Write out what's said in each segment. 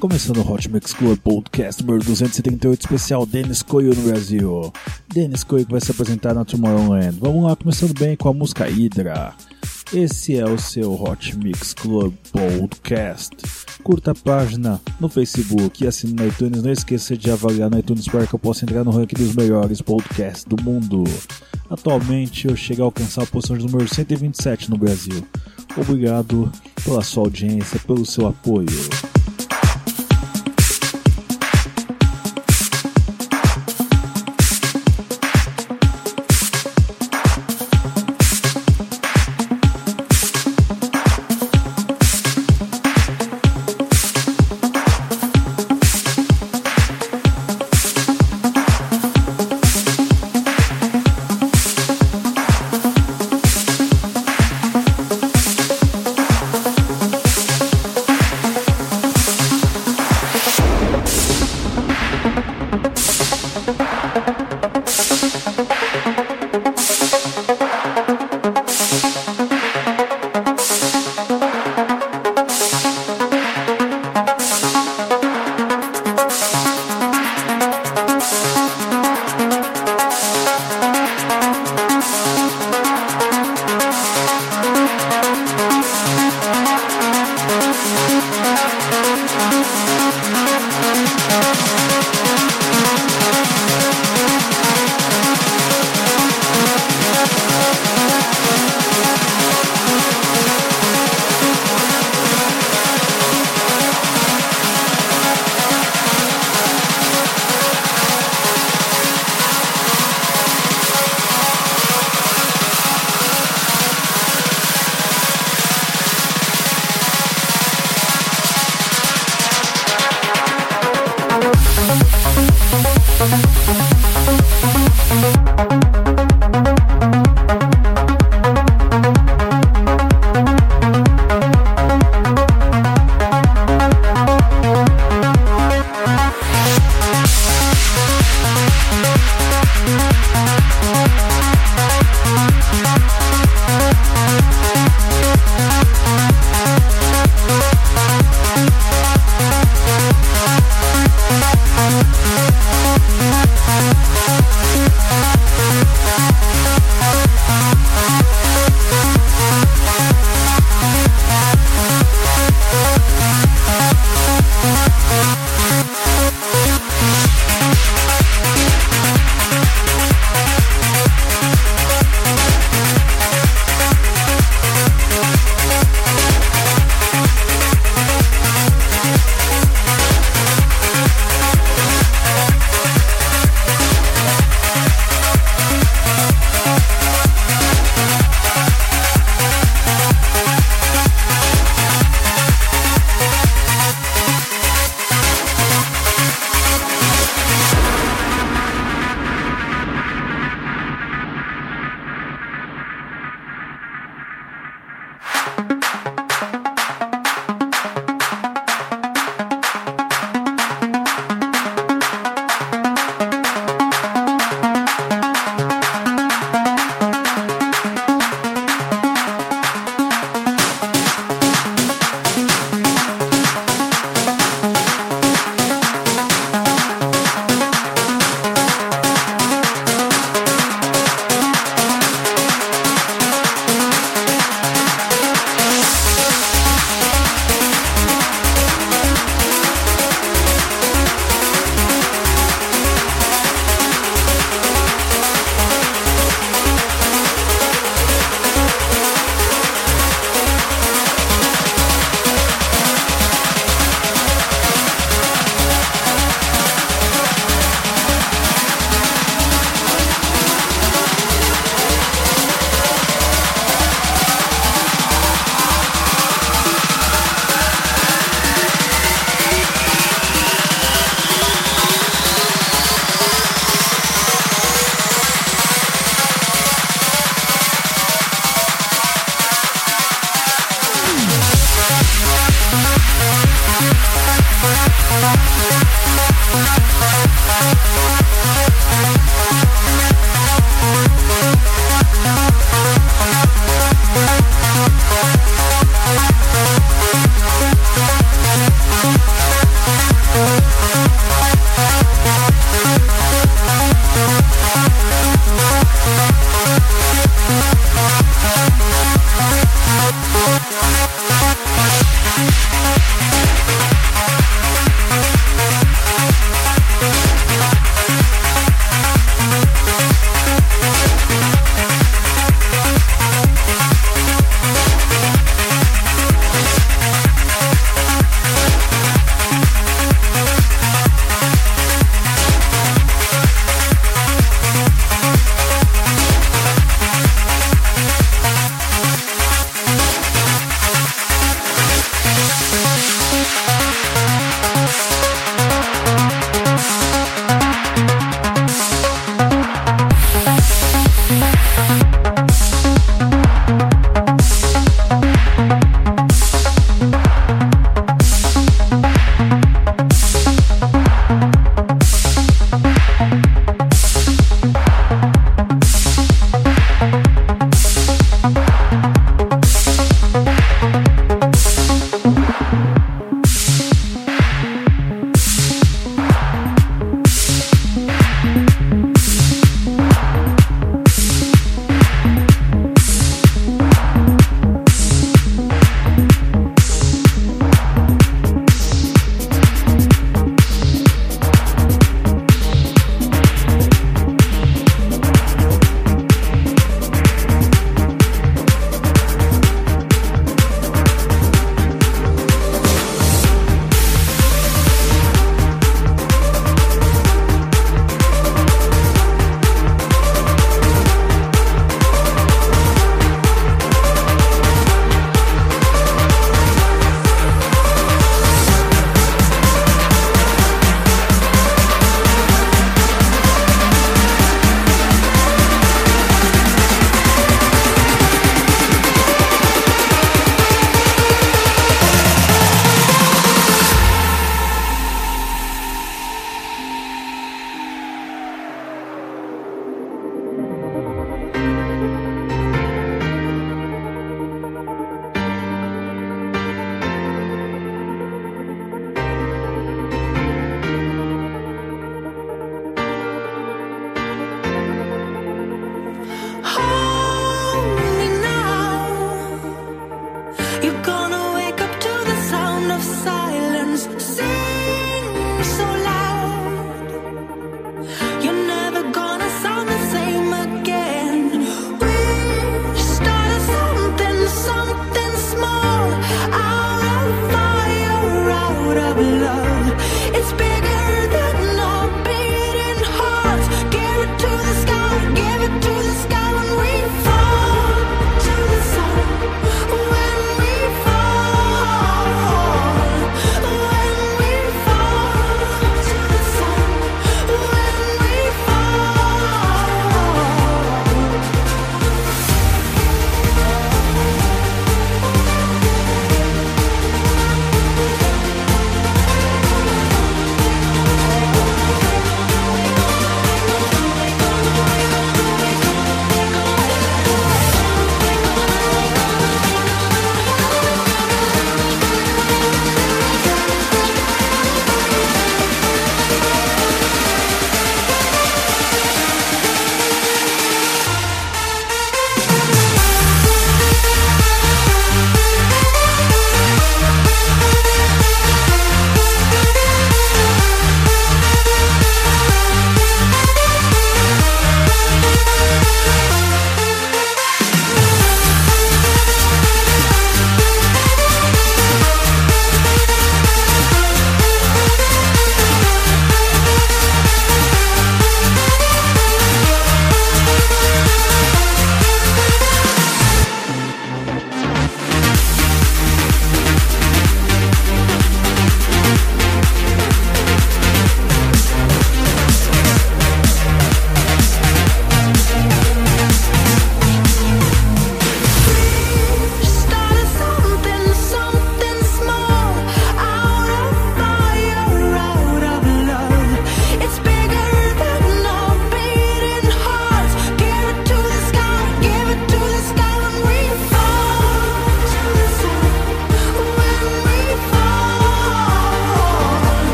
Começando o Hot Mix Club Podcast número 278, especial Dennis Coio no Brasil. Dennis Coio que vai se apresentar na Tomorrowland. Vamos lá, começando bem com a música Hydra. Esse é o seu Hot Mix Club Podcast. Curta a página no Facebook e assine no iTunes. Não esqueça de avaliar no iTunes para que eu possa entrar no ranking dos melhores podcasts do mundo. Atualmente eu chego a alcançar a posição de número 127 no Brasil. Obrigado pela sua audiência, pelo seu apoio.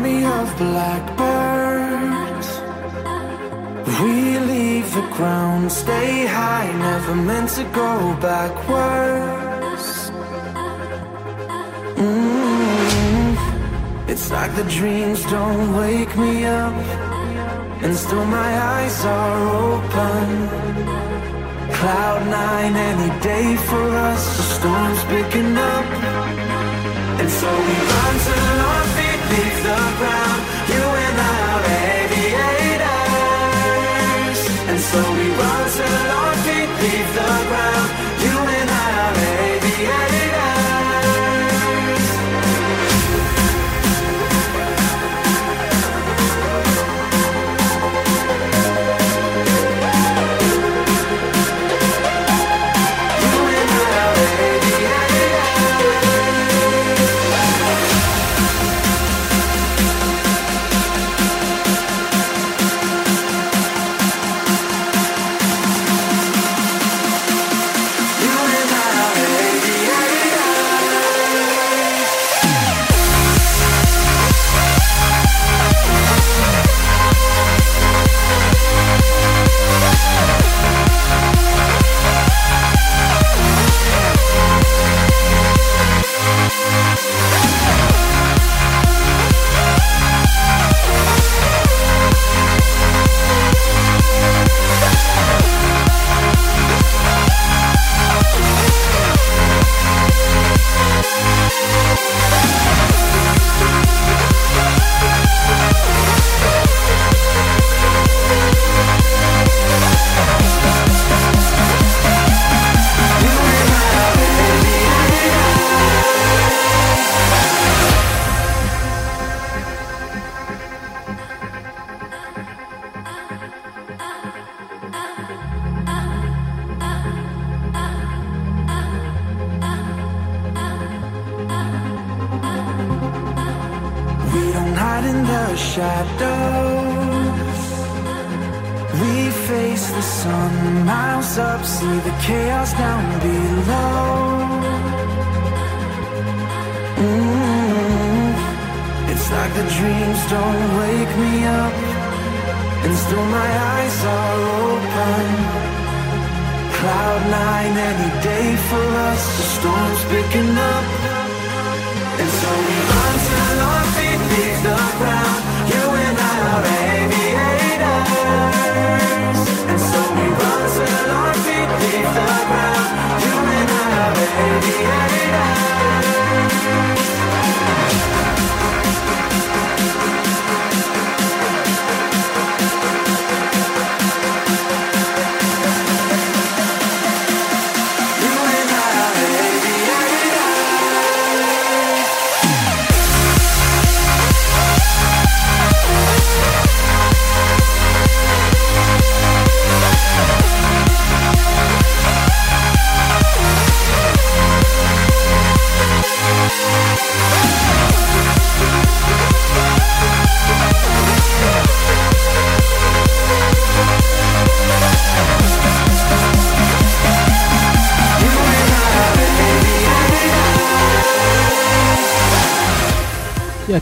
Army of blackbirds. We leave the ground, stay high, never meant to go backwards. Mm. It's like the dreams don't wake me up, and still my eyes are open. Cloud nine any day for us, the storm's picking up. And so we leave the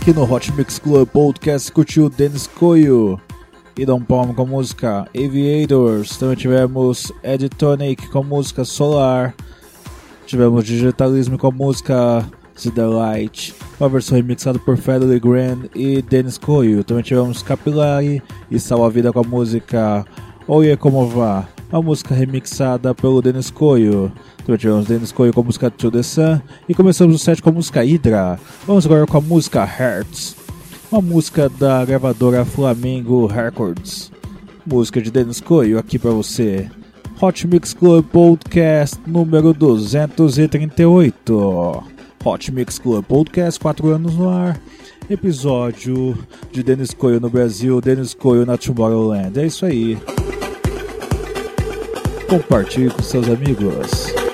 aqui no Hot Mix Club Podcast curtiu Dennis Coio e Dom Palmo com a música Aviators. Também tivemos Ed Tonic com a música Solar. Tivemos Digitalismo com a música The Delight, uma versão remixada por Federer Grand e Dennis Coio. Também tivemos Capillary e Salva Vida com a música Oye Como Va, uma música remixada pelo Dennis Coio. Também tivemos Dennis Coio com a música To The Sun e começamos o set com a música Hydra. Vamos agora com a música Hearts, uma música da gravadora Flamengo Records. Música de Dennis Coio aqui pra você. Hot Mix Club Podcast número 238. Hot Mix Club Podcast, 4 anos no ar. Episódio de Dennis Coio no Brasil, Dennis Coio na Tomorrowland. É isso aí. Compartilhe com seus amigos.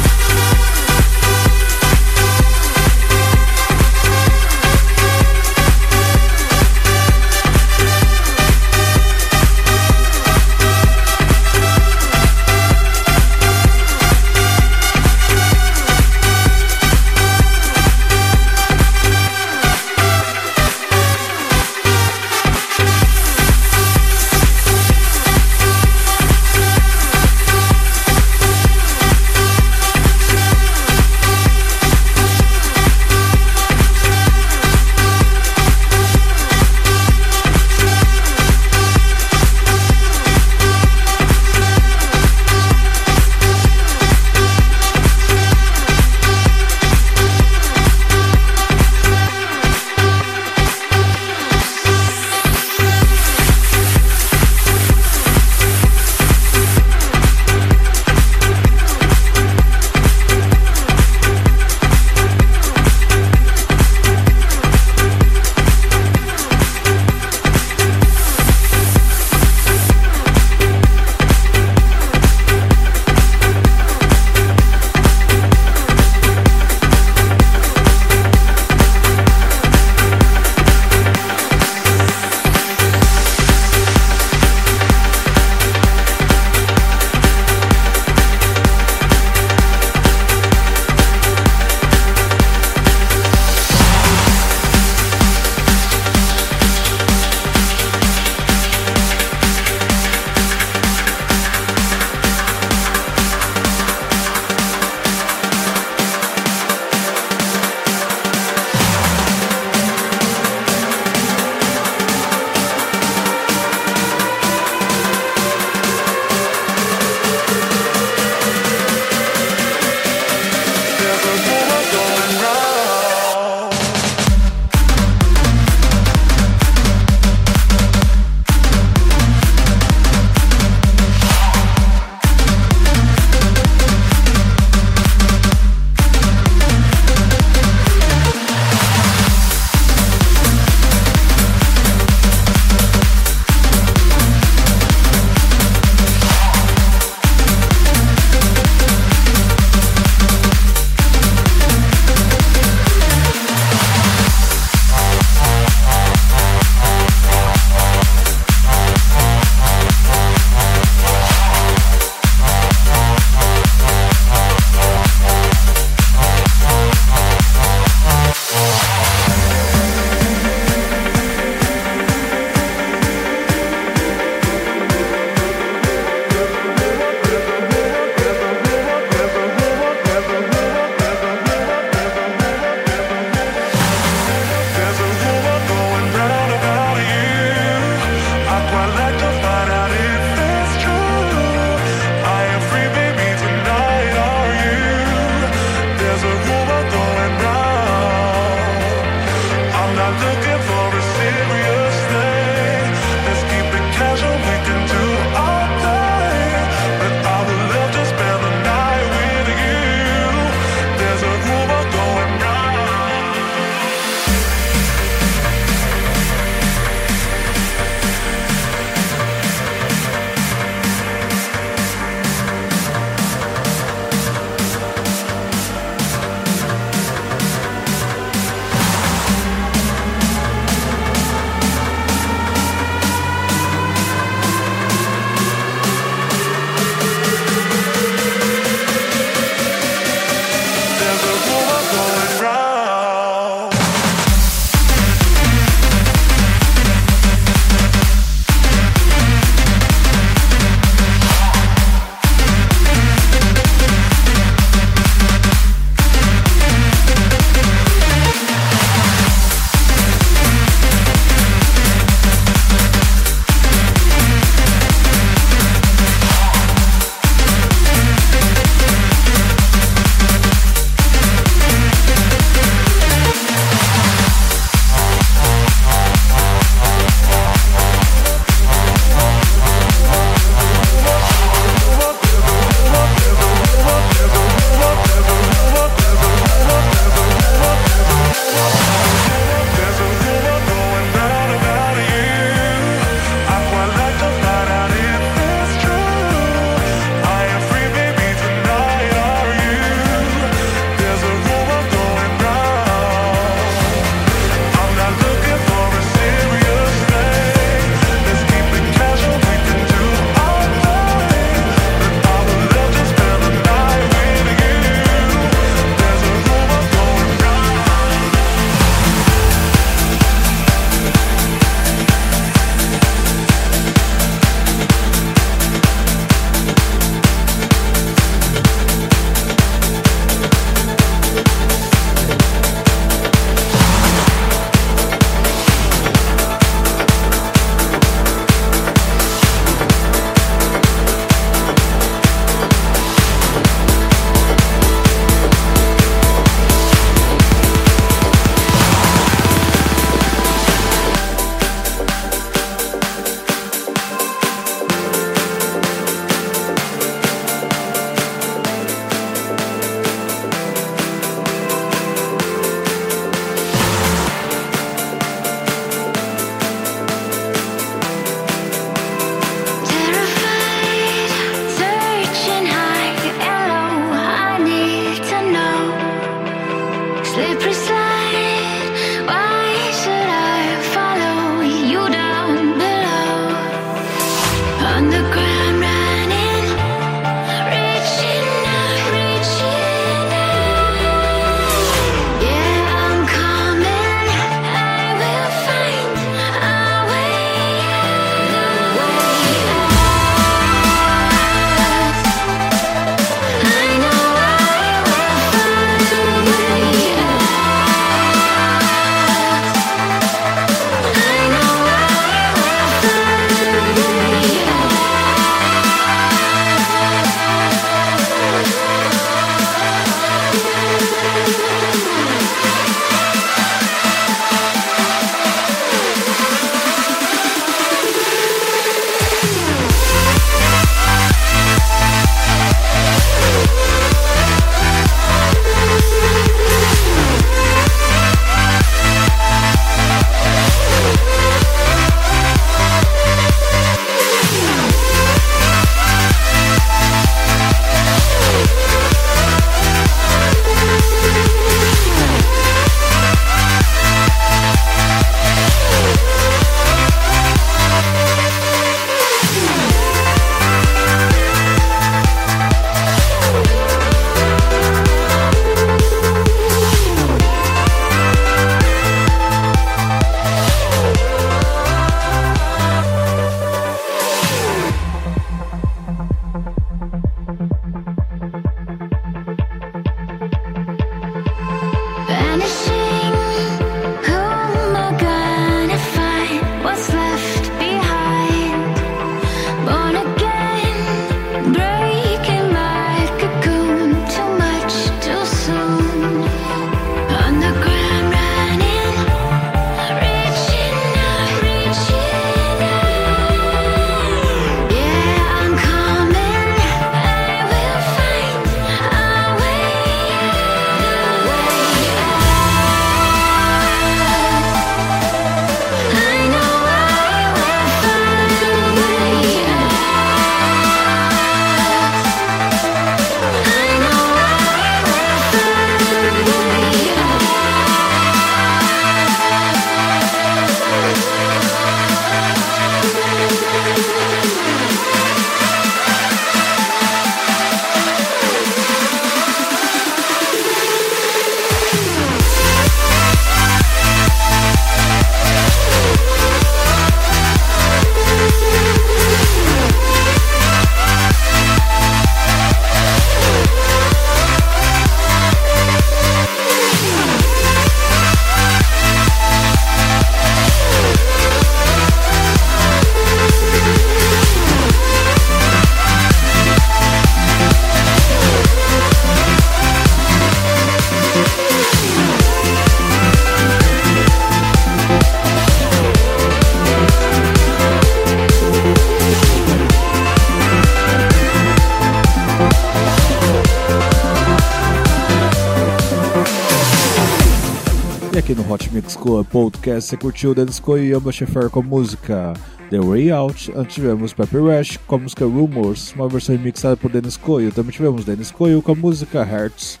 Mix Club Podcast você curtiu Dennis Coy e Amba Schaeffer com a música The Way Out. Antes tivemos Pepper Rush com a música Rumors, uma versão remixada por Dennis Coy. Também tivemos Dennis Coy com a música Hearts.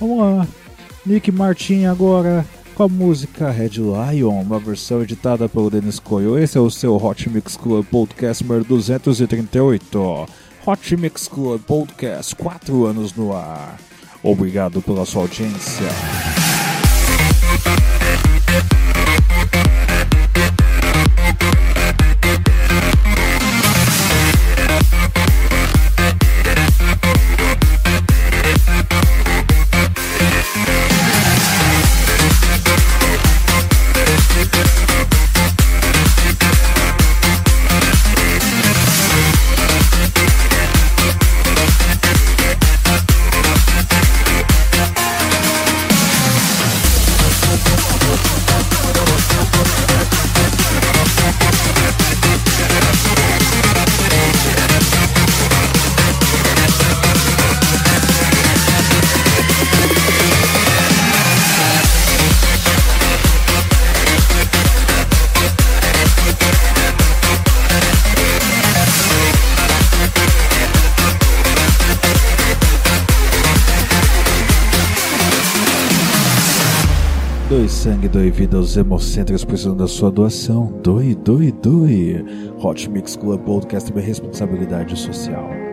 Vamos lá, Nick Martin agora com a música Red Lion, uma versão editada pelo Dennis Coy. Esse é o seu Hot Mix Club Podcast número 238. Hot Mix Club Podcast, 4 anos no ar. Obrigado pela sua audiência. Bye. Sangue, doe vida aos hemocentros precisando da sua doação. Doe, doe, doe. Hot Mix Club Podcast é responsabilidade social.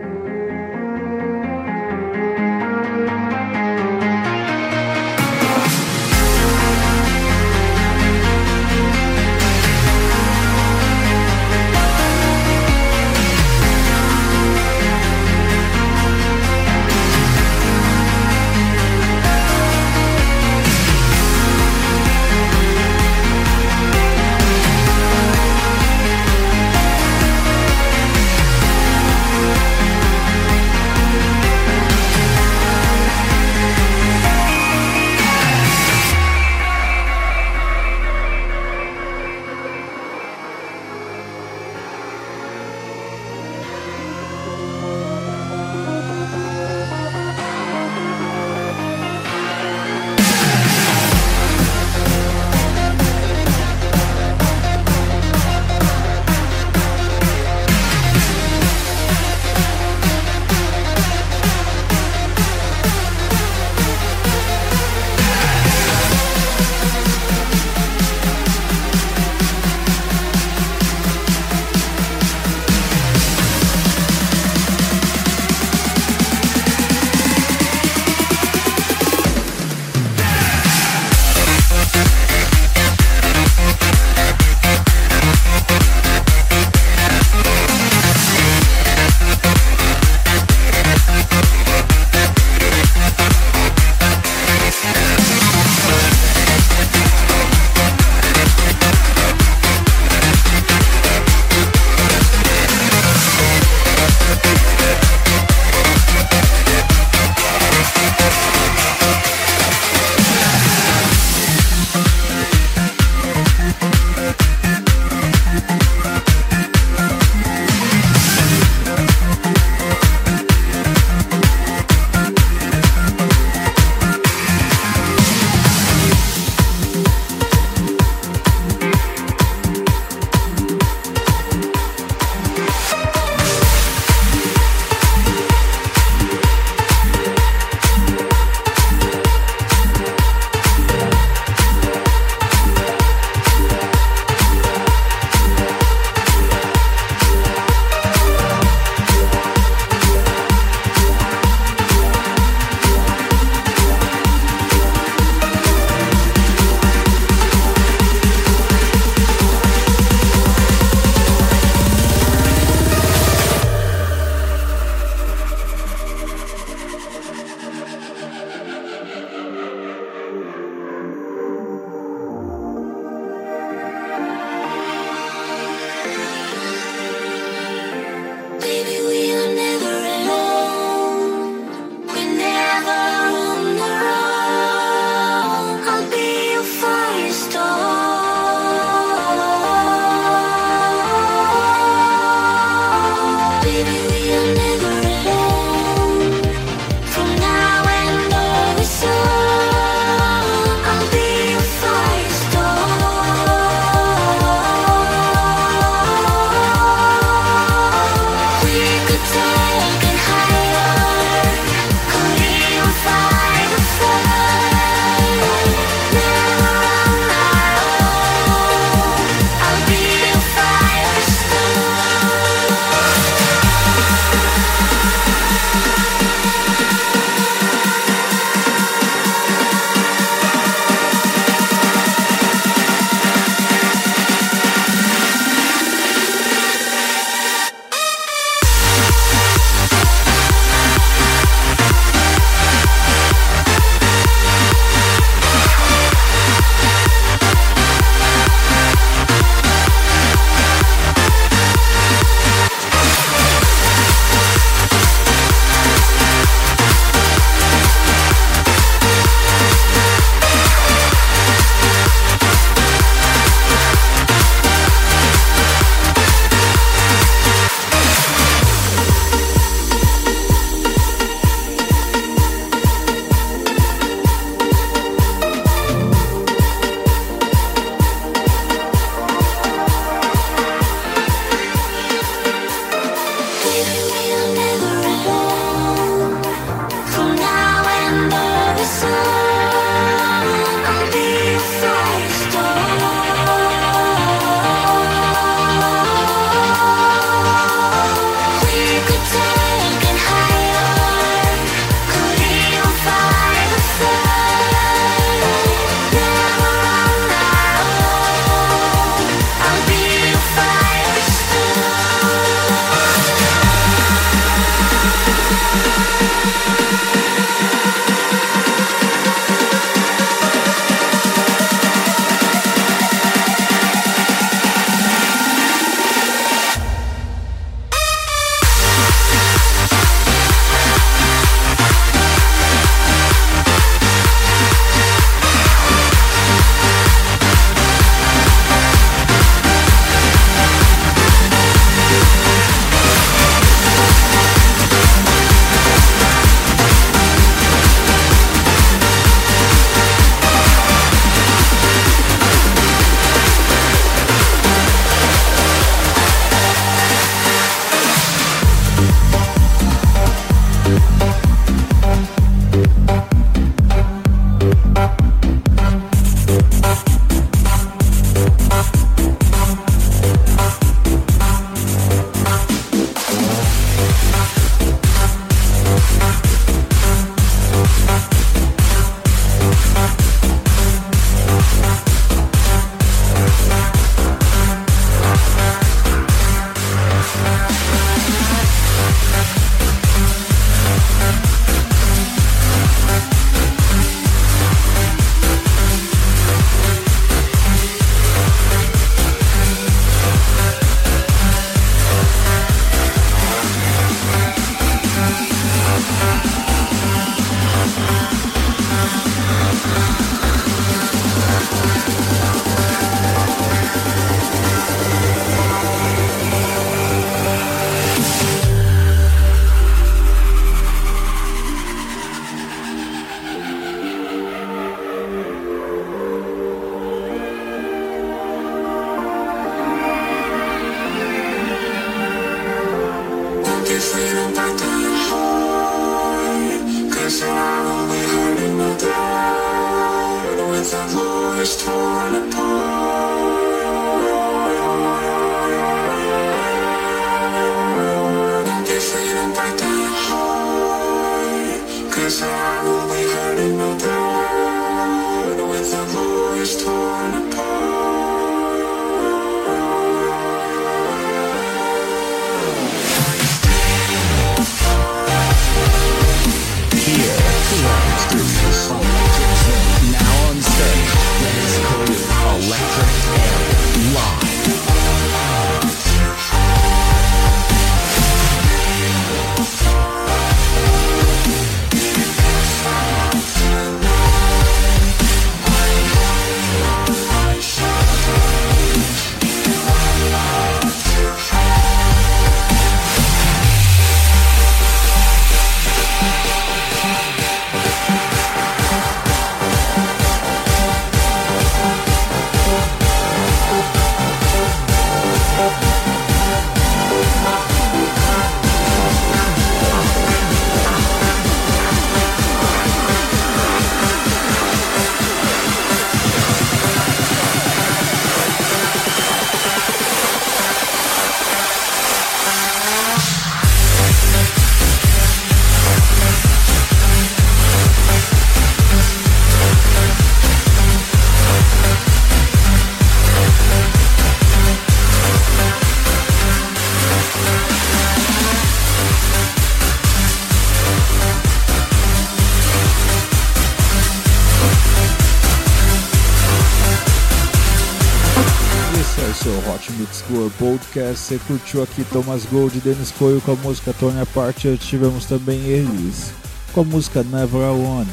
Você curtiu aqui Thomas Gold e Dennis Coyle com a música Tony Apart. Tivemos também eles com a música Never Alone.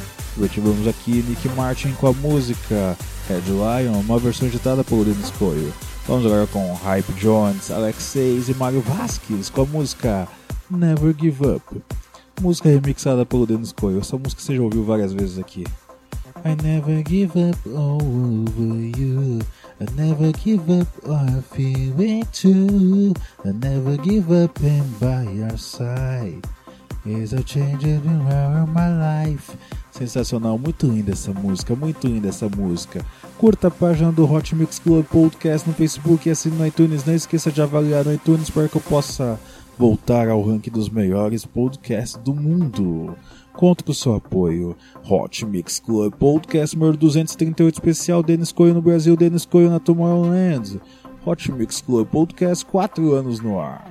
Tivemos aqui Nick Martin com a música Red Lion, uma versão editada por Dennis Coyle. Vamos agora com Hype Jones, Alex Seis e Mario Vasquez com a música Never Give Up. Música remixada pelo Dennis Coyle. Essa música você já ouviu várias vezes aqui. I never give up all over you. I never give up I feel it too. I never give up and by your side. Is a change in my life. Sensacional, muito linda essa música, muito linda essa música. Curta a página do Hot Mix Club Podcast no Facebook e assine no iTunes. Não esqueça de avaliar no iTunes para que eu possa voltar ao ranking dos melhores podcasts do mundo. Conto com seu apoio. Hot Mix Club Podcast número 238 especial Denis Coelho no Brasil, Denis Coelho na Tomorrowland. Hot Mix Club Podcast 4 anos no ar.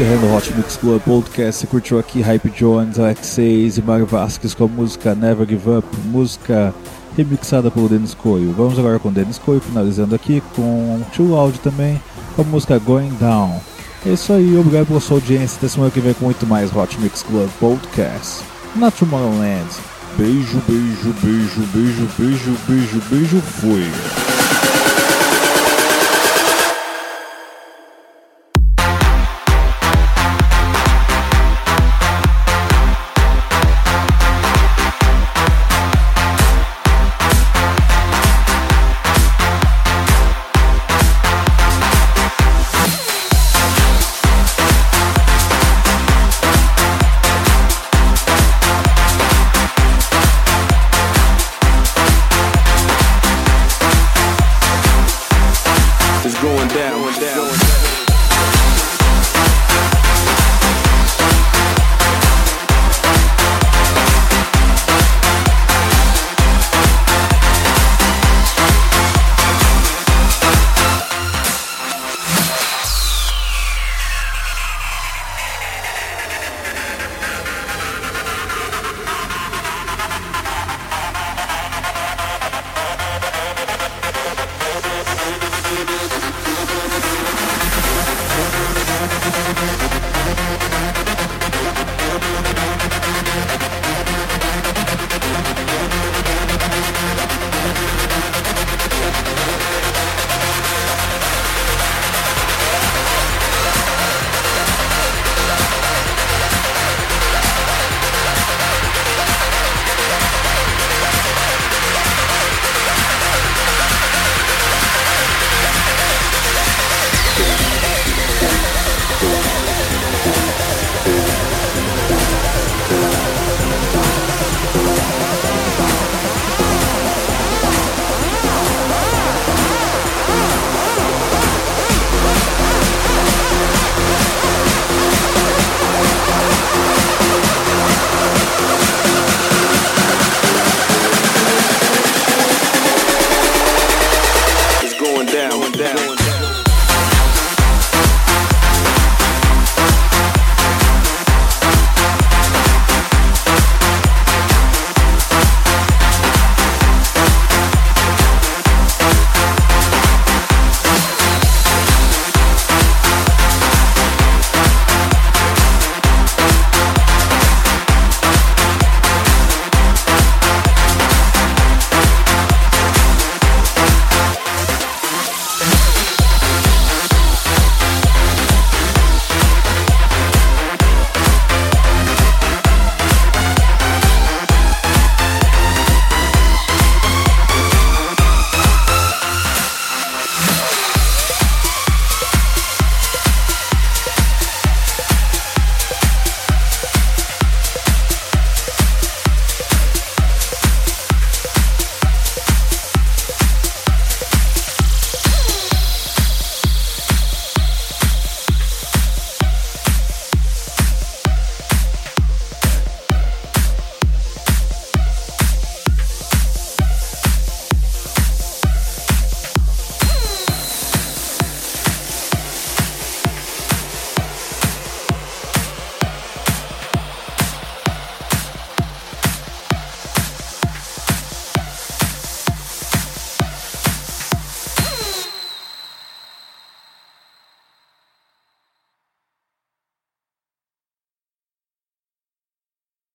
Encerrando o Hot Mix Club Podcast, você curtiu aqui Hype Jones, Alex 6 e Mario Vasquez com a música Never Give Up, música remixada pelo Dennis Coio. Vamos agora com Dennis Coio, finalizando aqui com Too Loud também, com a música Going Down. É isso aí, obrigado pela sua audiência. Até semana que vem com muito mais Hot Mix Club Podcast na Tomorrowland. Beijo, beijo, beijo, beijo, beijo, beijo, beijo, fui.